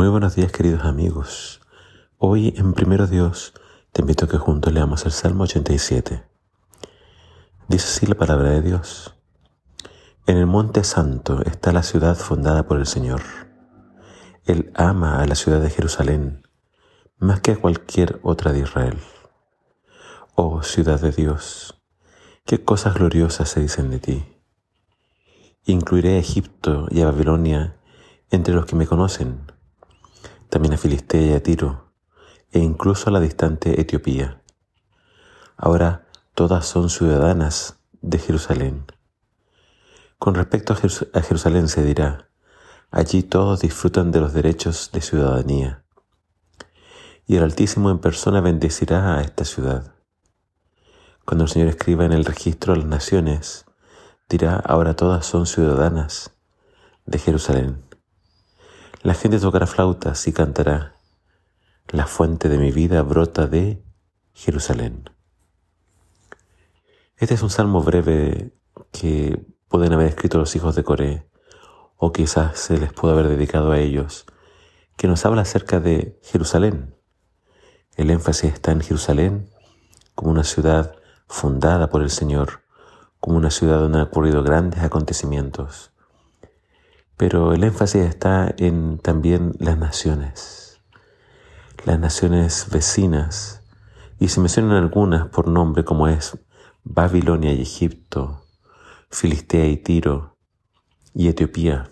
Muy buenos días queridos amigos. Hoy en Primero Dios te invito a que juntos leamos el Salmo 87. Dice así la palabra de Dios. En el Monte Santo está la ciudad fundada por el Señor. Él ama a la ciudad de Jerusalén más que a cualquier otra de Israel. Oh ciudad de Dios, qué cosas gloriosas se dicen de ti. Incluiré a Egipto y a Babilonia entre los que me conocen también a Filistea y a Tiro, e incluso a la distante Etiopía. Ahora todas son ciudadanas de Jerusalén. Con respecto a Jerusalén se dirá, allí todos disfrutan de los derechos de ciudadanía. Y el Altísimo en persona bendecirá a esta ciudad. Cuando el Señor escriba en el registro de las naciones, dirá, ahora todas son ciudadanas de Jerusalén. La gente tocará flautas y cantará. La fuente de mi vida brota de Jerusalén. Este es un salmo breve que pueden haber escrito los hijos de Coré, o quizás se les pudo haber dedicado a ellos, que nos habla acerca de Jerusalén. El énfasis está en Jerusalén como una ciudad fundada por el Señor, como una ciudad donde han ocurrido grandes acontecimientos, pero el énfasis está en también las naciones, las naciones vecinas, y se mencionan algunas por nombre como es Babilonia y Egipto, Filistea y Tiro y Etiopía.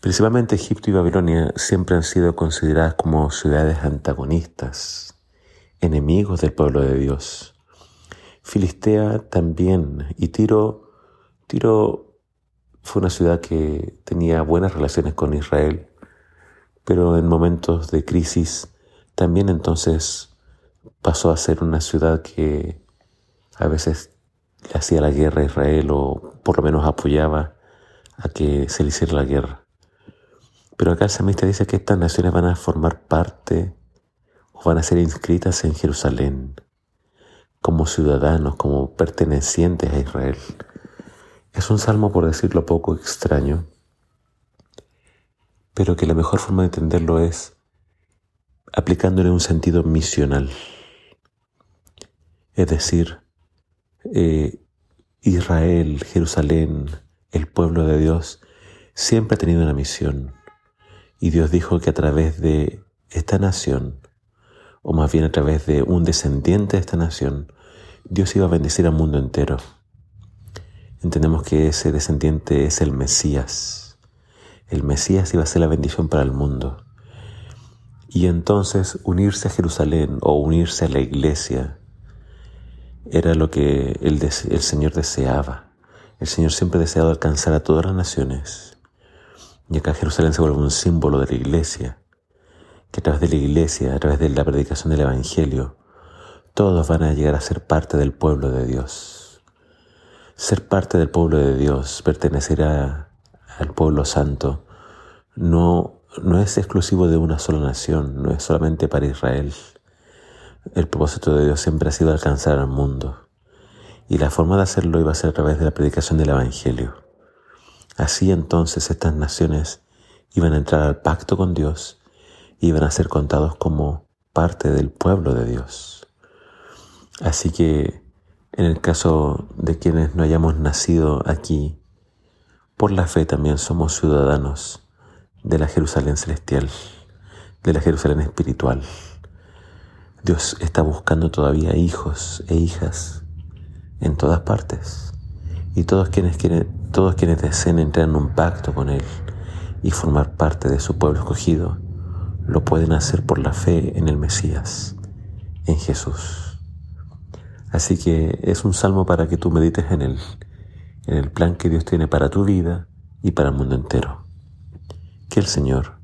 Principalmente Egipto y Babilonia siempre han sido consideradas como ciudades antagonistas, enemigos del pueblo de Dios. Filistea también y Tiro, Tiro fue una ciudad que tenía buenas relaciones con Israel, pero en momentos de crisis también entonces pasó a ser una ciudad que a veces le hacía la guerra a Israel o por lo menos apoyaba a que se le hiciera la guerra. Pero acá el samista dice que estas naciones van a formar parte o van a ser inscritas en Jerusalén como ciudadanos, como pertenecientes a Israel. Es un salmo, por decirlo poco, extraño, pero que la mejor forma de entenderlo es aplicándole un sentido misional. Es decir, eh, Israel, Jerusalén, el pueblo de Dios, siempre ha tenido una misión. Y Dios dijo que a través de esta nación, o más bien a través de un descendiente de esta nación, Dios iba a bendecir al mundo entero entendemos que ese descendiente es el Mesías. El Mesías iba a ser la bendición para el mundo. Y entonces unirse a Jerusalén o unirse a la iglesia era lo que el, Señor deseaba. El Señor siempre deseado alcanzar a todas las naciones. Y acá Jerusalén se vuelve un símbolo de la iglesia, que a través de la iglesia, a través de la predicación del Evangelio, todos van a llegar a ser parte del pueblo de Dios. Ser parte del pueblo de Dios, pertenecer al pueblo santo, no, no es exclusivo de una sola nación, no es solamente para Israel. El propósito de Dios siempre ha sido alcanzar al mundo. Y la forma de hacerlo iba a ser a través de la predicación del Evangelio. Así entonces estas naciones iban a entrar al pacto con Dios iban a ser contados como parte del pueblo de Dios. Así que en el caso de quienes no hayamos nacido aquí, por la fe también somos ciudadanos de la Jerusalén celestial, de la Jerusalén espiritual. Dios está buscando todavía hijos e hijas en todas partes. Y todos quienes, quieren, todos quienes deseen entrar en un pacto con Él y formar parte de su pueblo escogido, lo pueden hacer por la fe en el Mesías, en Jesús. Así que es un salmo para que tú medites en él, en el plan que Dios tiene para tu vida y para el mundo entero. Que el Señor